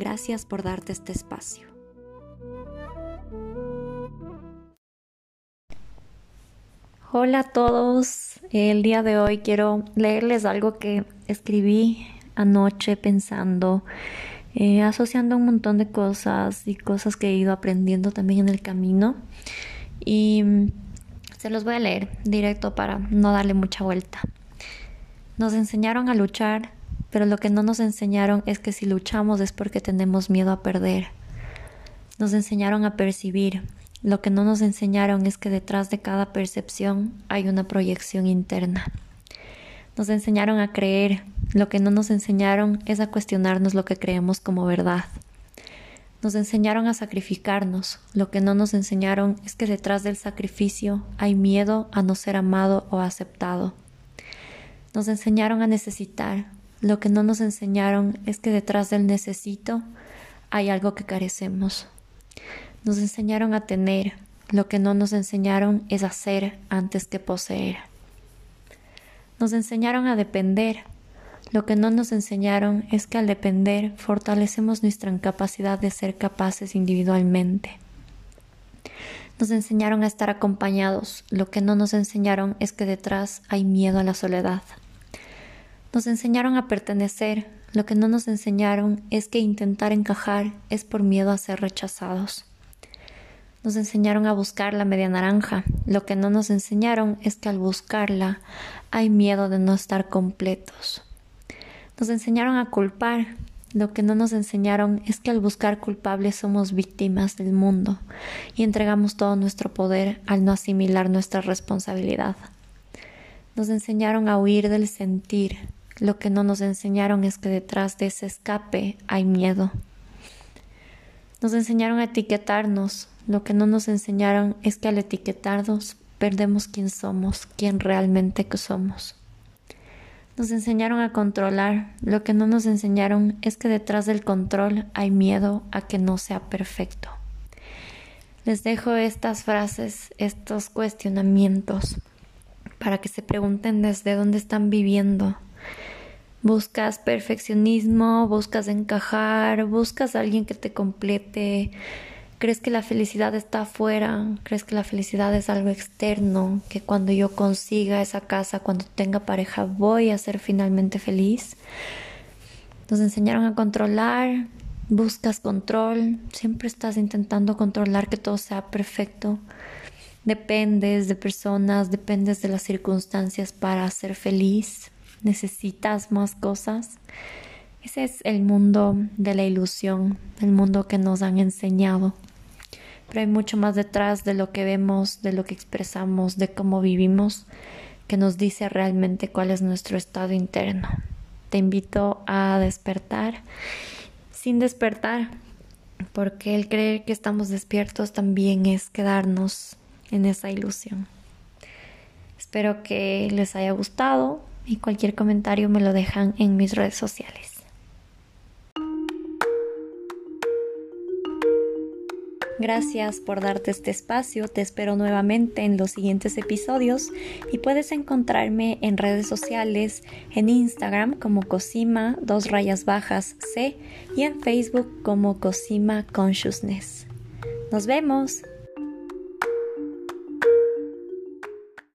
Gracias por darte este espacio. Hola a todos, el día de hoy quiero leerles algo que escribí anoche pensando, eh, asociando un montón de cosas y cosas que he ido aprendiendo también en el camino. Y se los voy a leer directo para no darle mucha vuelta. Nos enseñaron a luchar, pero lo que no nos enseñaron es que si luchamos es porque tenemos miedo a perder. Nos enseñaron a percibir, lo que no nos enseñaron es que detrás de cada percepción hay una proyección interna. Nos enseñaron a creer, lo que no nos enseñaron es a cuestionarnos lo que creemos como verdad. Nos enseñaron a sacrificarnos. Lo que no nos enseñaron es que detrás del sacrificio hay miedo a no ser amado o aceptado. Nos enseñaron a necesitar. Lo que no nos enseñaron es que detrás del necesito hay algo que carecemos. Nos enseñaron a tener. Lo que no nos enseñaron es hacer antes que poseer. Nos enseñaron a depender. Lo que no nos enseñaron es que al depender fortalecemos nuestra incapacidad de ser capaces individualmente. Nos enseñaron a estar acompañados. Lo que no nos enseñaron es que detrás hay miedo a la soledad. Nos enseñaron a pertenecer. Lo que no nos enseñaron es que intentar encajar es por miedo a ser rechazados. Nos enseñaron a buscar la media naranja. Lo que no nos enseñaron es que al buscarla hay miedo de no estar completos. Nos enseñaron a culpar. Lo que no nos enseñaron es que al buscar culpables somos víctimas del mundo y entregamos todo nuestro poder al no asimilar nuestra responsabilidad. Nos enseñaron a huir del sentir. Lo que no nos enseñaron es que detrás de ese escape hay miedo. Nos enseñaron a etiquetarnos. Lo que no nos enseñaron es que al etiquetarnos perdemos quién somos, quién realmente somos. Nos enseñaron a controlar. Lo que no nos enseñaron es que detrás del control hay miedo a que no sea perfecto. Les dejo estas frases, estos cuestionamientos, para que se pregunten desde dónde están viviendo. Buscas perfeccionismo, buscas encajar, buscas a alguien que te complete, ¿Crees que la felicidad está afuera? ¿Crees que la felicidad es algo externo? Que cuando yo consiga esa casa, cuando tenga pareja, voy a ser finalmente feliz. Nos enseñaron a controlar, buscas control, siempre estás intentando controlar que todo sea perfecto. Dependes de personas, dependes de las circunstancias para ser feliz. Necesitas más cosas. Ese es el mundo de la ilusión, el mundo que nos han enseñado pero hay mucho más detrás de lo que vemos, de lo que expresamos, de cómo vivimos, que nos dice realmente cuál es nuestro estado interno. Te invito a despertar sin despertar, porque el creer que estamos despiertos también es quedarnos en esa ilusión. Espero que les haya gustado y cualquier comentario me lo dejan en mis redes sociales. Gracias por darte este espacio, te espero nuevamente en los siguientes episodios y puedes encontrarme en redes sociales, en Instagram como Cosima, dos rayas bajas C y en Facebook como Cosima Consciousness. Nos vemos.